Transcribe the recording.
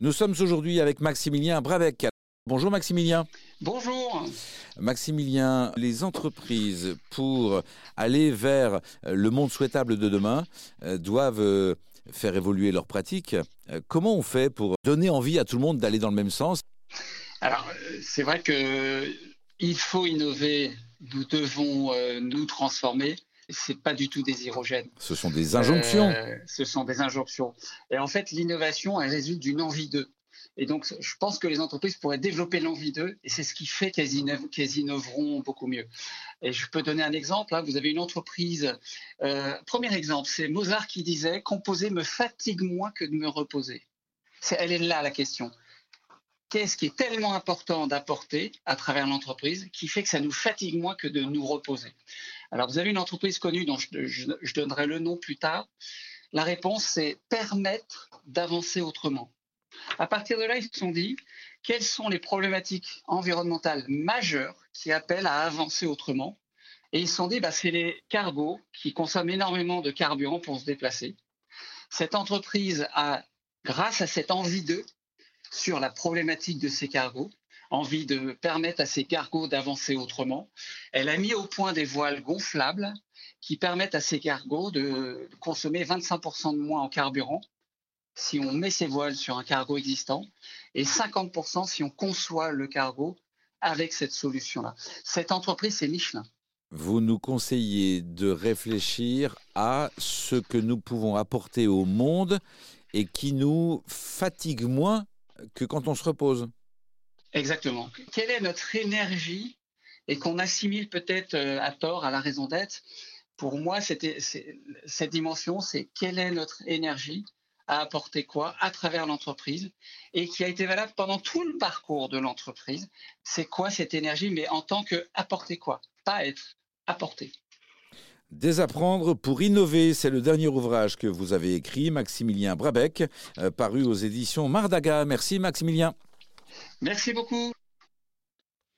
Nous sommes aujourd'hui avec Maximilien Brabec. Bonjour Maximilien. Bonjour. Maximilien, les entreprises, pour aller vers le monde souhaitable de demain, euh, doivent euh, faire évoluer leurs pratiques. Euh, comment on fait pour donner envie à tout le monde d'aller dans le même sens? Alors, c'est vrai qu'il faut innover, nous devons nous transformer c'est pas du tout désirogène. Ce sont des injonctions. Euh, ce sont des injonctions. Et en fait, l'innovation, elle résulte d'une envie d'eux. Et donc, je pense que les entreprises pourraient développer l'envie d'eux, et c'est ce qui fait qu'elles innoveront beaucoup mieux. Et je peux donner un exemple. Hein. Vous avez une entreprise. Euh, premier exemple, c'est Mozart qui disait Composer me fatigue moins que de me reposer. elle est là la question. Qu'est-ce qui est tellement important d'apporter à travers l'entreprise qui fait que ça nous fatigue moins que de nous reposer? Alors, vous avez une entreprise connue dont je, donnerai le nom plus tard. La réponse, c'est permettre d'avancer autrement. À partir de là, ils se sont dit quelles sont les problématiques environnementales majeures qui appellent à avancer autrement? Et ils se sont dit, bah, c'est les cargos qui consomment énormément de carburant pour se déplacer. Cette entreprise a, grâce à cette envie d'eux, sur la problématique de ces cargos, envie de permettre à ces cargos d'avancer autrement. Elle a mis au point des voiles gonflables qui permettent à ces cargos de consommer 25% de moins en carburant si on met ces voiles sur un cargo existant et 50% si on conçoit le cargo avec cette solution-là. Cette entreprise, c'est Michelin. Vous nous conseillez de réfléchir à ce que nous pouvons apporter au monde et qui nous fatigue moins que quand on se repose. Exactement. Quelle est notre énergie et qu'on assimile peut-être euh, à tort à la raison d'être? Pour moi, cette dimension, c'est quelle est notre énergie à apporter quoi à travers l'entreprise et qui a été valable pendant tout le parcours de l'entreprise. C'est quoi cette énergie, mais en tant que apporter quoi, pas être apporté. Désapprendre pour innover, c'est le dernier ouvrage que vous avez écrit, Maximilien Brabec, euh, paru aux éditions Mardaga. Merci Maximilien. Merci beaucoup.